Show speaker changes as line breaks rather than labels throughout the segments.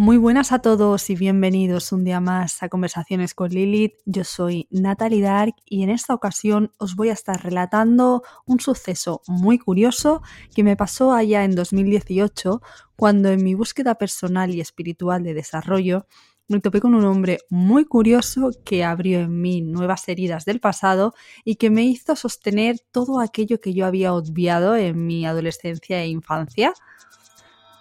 Muy buenas a todos y bienvenidos un día más a Conversaciones con Lilith. Yo soy Natalie Dark y en esta ocasión os voy a estar relatando un suceso muy curioso que me pasó allá en 2018 cuando en mi búsqueda personal y espiritual de desarrollo me topé con un hombre muy curioso que abrió en mí nuevas heridas del pasado y que me hizo sostener todo aquello que yo había obviado en mi adolescencia e infancia.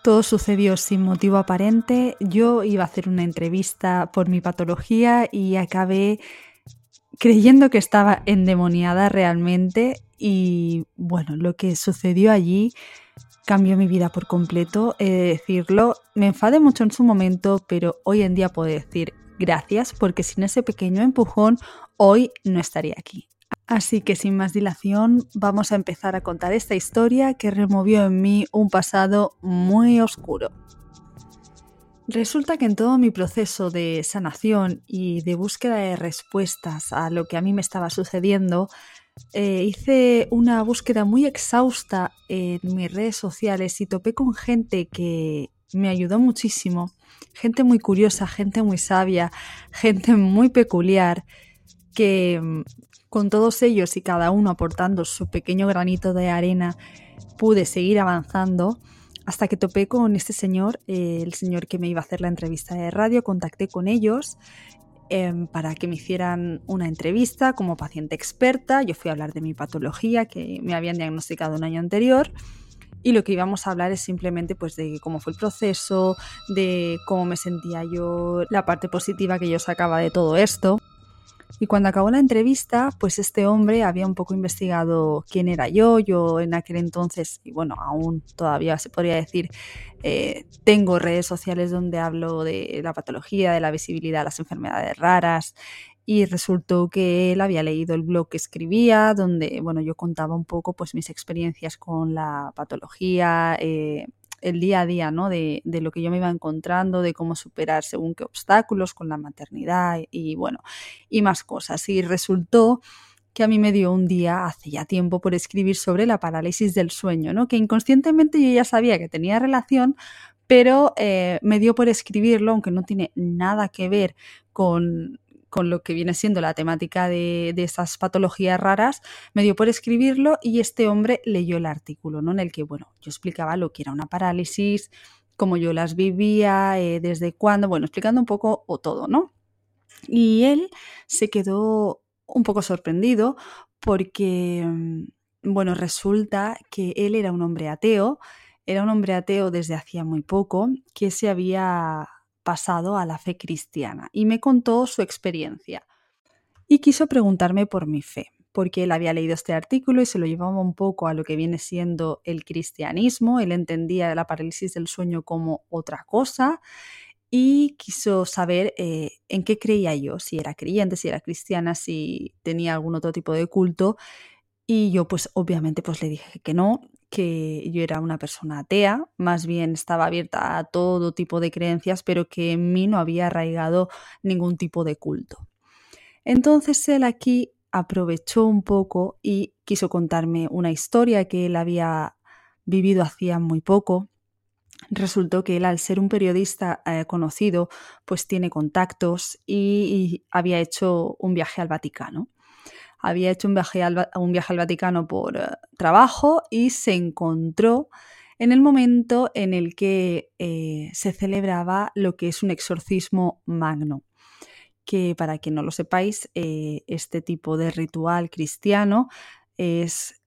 Todo sucedió sin motivo aparente. Yo iba a hacer una entrevista por mi patología y acabé creyendo que estaba endemoniada realmente y bueno, lo que sucedió allí cambió mi vida por completo, he de decirlo. Me enfadé mucho en su momento, pero hoy en día puedo decir gracias porque sin ese pequeño empujón hoy no estaría aquí. Así que sin más dilación vamos a empezar a contar esta historia que removió en mí un pasado muy oscuro. Resulta que en todo mi proceso de sanación y de búsqueda de respuestas a lo que a mí me estaba sucediendo, eh, hice una búsqueda muy exhausta en mis redes sociales y topé con gente que me ayudó muchísimo, gente muy curiosa, gente muy sabia, gente muy peculiar, que con todos ellos y cada uno aportando su pequeño granito de arena, pude seguir avanzando hasta que topé con este señor, eh, el señor que me iba a hacer la entrevista de radio, contacté con ellos em, para que me hicieran una entrevista como paciente experta. Yo fui a hablar de mi patología que me habían diagnosticado un año anterior y lo que íbamos a hablar es simplemente pues de cómo fue el proceso, de cómo me sentía yo, la parte positiva que yo sacaba de todo esto. Y cuando acabó la entrevista, pues este hombre había un poco investigado quién era yo. Yo en aquel entonces, y bueno, aún todavía se podría decir, eh, tengo redes sociales donde hablo de la patología, de la visibilidad, las enfermedades raras. Y resultó que él había leído el blog que escribía, donde bueno, yo contaba un poco pues mis experiencias con la patología, eh, el día a día, ¿no? De, de, lo que yo me iba encontrando, de cómo superar según qué obstáculos con la maternidad y bueno, y más cosas. Y resultó que a mí me dio un día, hace ya tiempo, por escribir sobre la parálisis del sueño, ¿no? Que inconscientemente yo ya sabía que tenía relación, pero eh, me dio por escribirlo, aunque no tiene nada que ver con, con lo que viene siendo la temática de, de esas patologías raras, me dio por escribirlo y este hombre leyó el artículo, ¿no? En el que, bueno, yo explicaba lo que era una parálisis, cómo yo las vivía, eh, desde cuándo, bueno, explicando un poco o todo, ¿no? Y él se quedó un poco sorprendido porque, mm, bueno, resulta que él era un hombre ateo, era un hombre ateo desde hacía muy poco, que se había pasado a la fe cristiana y me contó su experiencia. Y quiso preguntarme por mi fe, porque él había leído este artículo y se lo llevaba un poco a lo que viene siendo el cristianismo, él entendía la parálisis del sueño como otra cosa y quiso saber eh, en qué creía yo, si era creyente, si era cristiana, si tenía algún otro tipo de culto. Y yo pues obviamente pues le dije que no, que yo era una persona atea, más bien estaba abierta a todo tipo de creencias, pero que en mí no había arraigado ningún tipo de culto. Entonces él aquí aprovechó un poco y quiso contarme una historia que él había vivido hacía muy poco. Resultó que él, al ser un periodista eh, conocido, pues tiene contactos y había hecho un viaje al Vaticano había hecho un viaje al, Vaticano por eh, trabajo y se encontró en el momento en el que eh, se celebraba lo que es un exorcismo magno que para quien no lo sepáis, eh, este tipo de ritual cristiano es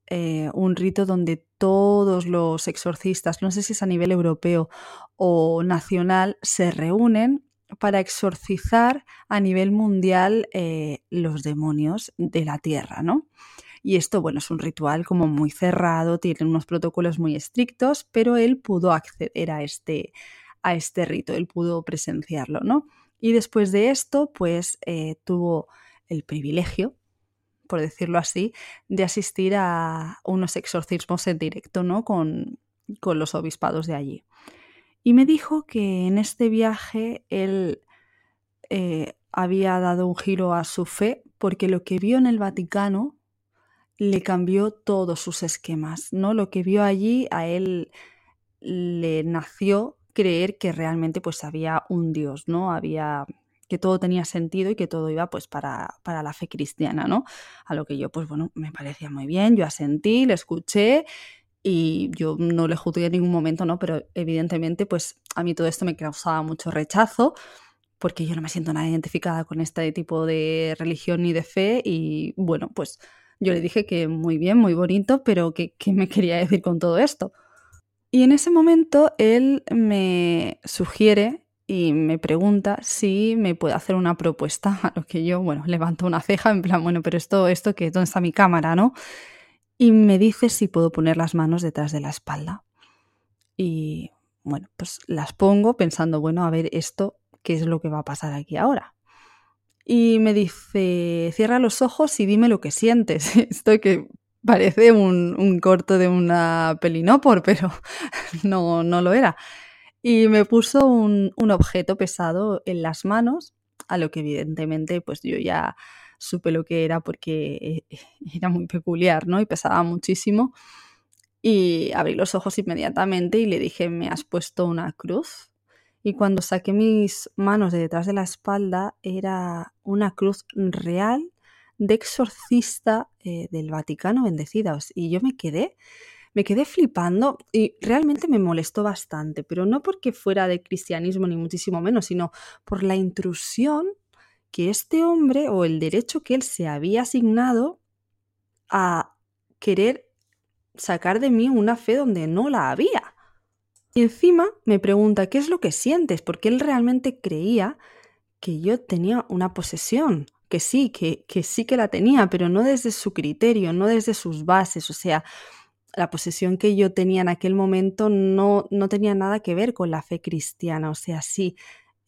un rito donde todos los exorcistas, no sé si es a nivel europeo o nacional, se reúnen para exorcizar a nivel mundial eh, los demonios de la tierra, ¿no? Y esto, bueno, es un ritual como muy cerrado, tiene unos protocolos muy estrictos, pero él pudo acceder a este, a este rito, él pudo presenciarlo, ¿no? Y después de esto, pues eh, tuvo el privilegio, por decirlo así, de asistir a unos exorcismos en directo, ¿no? Con, con los obispados de allí. Y me dijo que en este viaje él eh, había dado un giro a su fe porque lo que vio en el Vaticano le cambió todos sus esquemas, ¿no? Lo que vio allí a él le nació creer que realmente pues había un Dios, ¿no? Había que todo tenía sentido y que todo iba pues para, para, la fe cristiana, ¿no? A lo que yo pues bueno, me parecía muy bien, yo asentí, le escuché y yo no le juzgué en ningún momento, ¿no? Pero evidentemente pues a mí todo esto me causaba mucho rechazo porque yo no me siento nada identificada con este tipo de religión ni de fe y bueno, pues yo le dije que muy bien, muy bonito, pero que, que me quería decir con todo esto. Y en ese momento él me sugiere y me pregunta si me puede hacer una propuesta, a lo que yo, bueno, levanto una ceja en plan, bueno, pero esto, esto que, ¿dónde está mi cámara, no? Y me dice si puedo poner las manos detrás de la espalda. Y bueno, pues las pongo pensando, bueno, a ver esto, ¿qué es lo que va a pasar aquí ahora? Y me dice, cierra los ojos y dime lo que sientes. Esto que parece un, un corto de una pelinopor, pero no, no lo era y me puso un, un, objeto pesado en las manos, a lo que evidentemente pues yo ya supe lo que era porque eh, era muy peculiar, ¿no? Y pesaba muchísimo. Y abrí los ojos inmediatamente y le dije, ¿me has puesto una cruz? Y cuando saqué mis manos de detrás de la espalda, era una cruz real de exorcista eh, del Vaticano bendecida. Y yo me quedé me quedé flipando y realmente me molestó bastante, pero no porque fuera de cristianismo ni muchísimo menos, sino por la intrusión que este hombre o el derecho que él se había asignado a querer sacar de mí una fe donde no la había. Y encima me pregunta qué es lo que sientes, porque él realmente creía que yo tenía una posesión, que sí, que, que sí que la tenía, pero no desde su criterio, no desde sus bases, o sea, la posesión que yo tenía en aquel momento no, no tenía nada que ver con la fe cristiana. O sea, sí,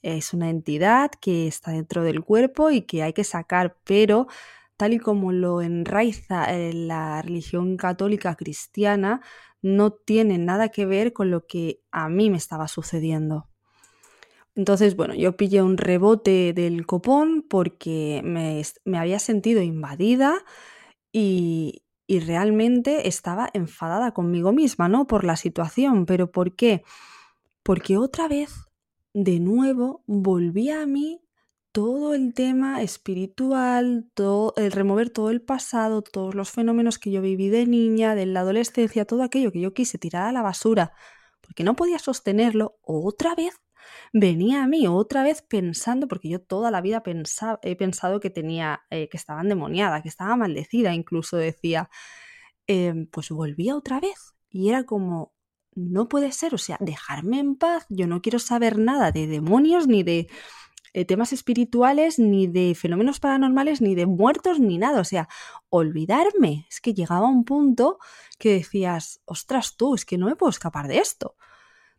es una entidad que está dentro del cuerpo y que hay que sacar, pero tal y como lo enraiza la religión católica cristiana, no tiene nada que ver con lo que a mí me estaba sucediendo. Entonces, bueno, yo pillé un rebote del copón porque me, me había sentido invadida y, y realmente estaba enfadada conmigo misma, ¿no? Por la situación. ¿Pero por qué? Porque otra vez, de nuevo, volvía a mí todo el tema espiritual, todo, el remover todo el pasado, todos los fenómenos que yo viví de niña, de la adolescencia, todo aquello que yo quise tirar a la basura, porque no podía sostenerlo, otra vez venía a mí otra vez pensando, porque yo toda la vida he pensado que tenía, eh, que estaba endemoniada, que estaba maldecida, incluso decía, em, pues volvía otra vez. Y era como, no puede ser, o sea, dejarme en paz, yo no quiero saber nada de demonios, ni de eh, temas espirituales, ni de fenómenos paranormales, ni de muertos, ni nada, o sea, olvidarme. Es que llegaba un punto que decías, ostras tú, es que no me puedo escapar de esto.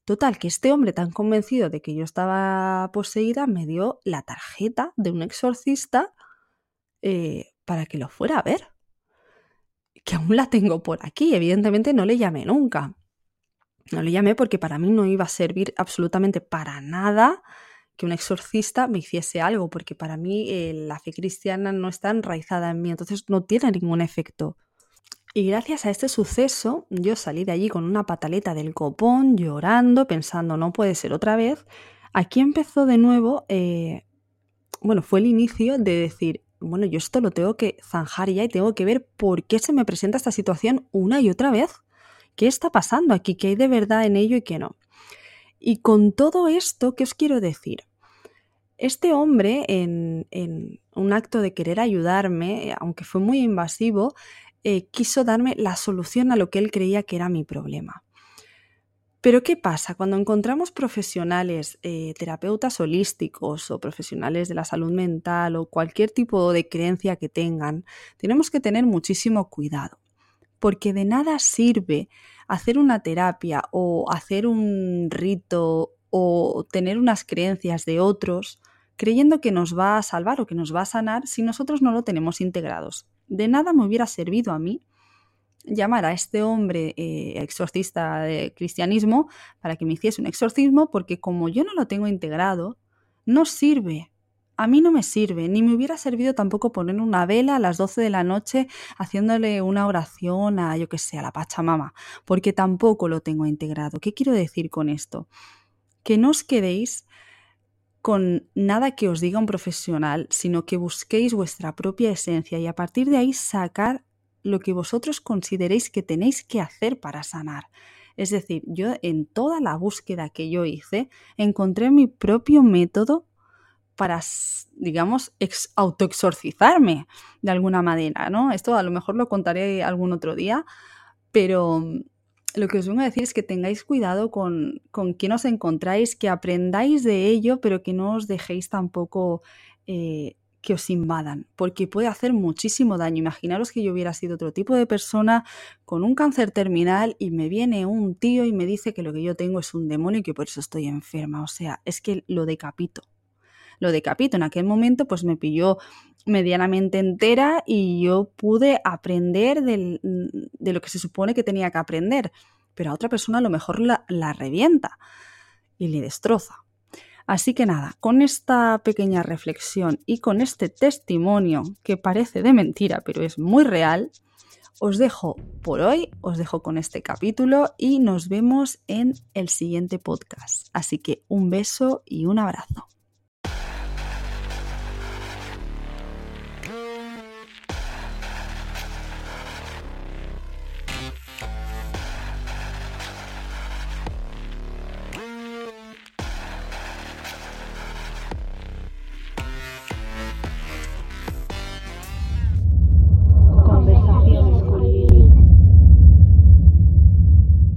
Total, que este hombre tan convencido de que yo estaba poseída me dio la tarjeta de un exorcista eh, para que lo fuera a ver. Que aún la tengo por aquí. Evidentemente no le llamé nunca. No le llamé porque para mí no iba a servir absolutamente para nada que un exorcista me hiciese algo, porque para mí eh, la fe cristiana no está enraizada en mí, entonces no tiene ningún efecto. Y gracias a este suceso, yo salí de allí con una pataleta del copón, llorando, pensando, no puede ser otra vez. Aquí empezó de nuevo, eh, bueno, fue el inicio de decir, bueno, yo esto lo tengo que zanjar ya y tengo que ver por qué se me presenta esta situación una y otra vez. ¿Qué está pasando aquí? ¿Qué hay de verdad en ello y qué no? Y con todo esto, ¿qué os quiero decir? Este hombre, en, un acto de querer ayudarme, aunque fue muy invasivo, eh, quiso darme la solución a lo que él creía que era mi problema. Pero ¿qué pasa? Cuando encontramos profesionales, eh, terapeutas holísticos o profesionales de la salud mental o cualquier tipo de creencia que tengan, tenemos que tener muchísimo cuidado, porque de nada sirve hacer una terapia o hacer un rito o tener unas creencias de otros creyendo que nos va a salvar o que nos va a sanar si nosotros no lo tenemos integrados. De nada me hubiera servido a mí llamar a este hombre eh, exorcista de cristianismo para que me hiciese un exorcismo, porque como yo no lo tengo integrado, no sirve. A mí no me sirve, ni me hubiera servido tampoco poner una vela a las 12 de la noche haciéndole una oración a, yo que sé, la Pachamama, porque tampoco lo tengo integrado. ¿Qué quiero decir con esto? que no os quedéis con nada que os diga un profesional, sino que busquéis vuestra propia esencia y a partir de ahí sacar lo que vosotros consideréis que tenéis que hacer para sanar. Es decir, yo en toda la búsqueda que yo hice encontré mi propio método para, digamos, autoexorcizarme de alguna manera, ¿no? Esto a lo mejor lo contaré algún otro día, pero lo que os vengo a decir es que tengáis cuidado con, con quién os encontráis, que aprendáis de ello, pero que no os dejéis tampoco eh, que os invadan, porque puede hacer muchísimo daño. Imaginaros que yo hubiera sido otro tipo de persona con un cáncer terminal y me viene un tío y me dice que lo que yo tengo es un demonio y que por eso estoy enferma. O sea, es que lo decapito. Lo decapito. En aquel momento pues me pilló medianamente entera y yo pude aprender de lo que se supone que tenía que aprender, pero a otra persona a lo mejor la, la revienta y le destroza. Así que nada, con esta pequeña reflexión y con este testimonio que parece de mentira, pero es muy real, os dejo por hoy, os dejo con este capítulo y nos vemos en el siguiente podcast. Así que un beso y un abrazo.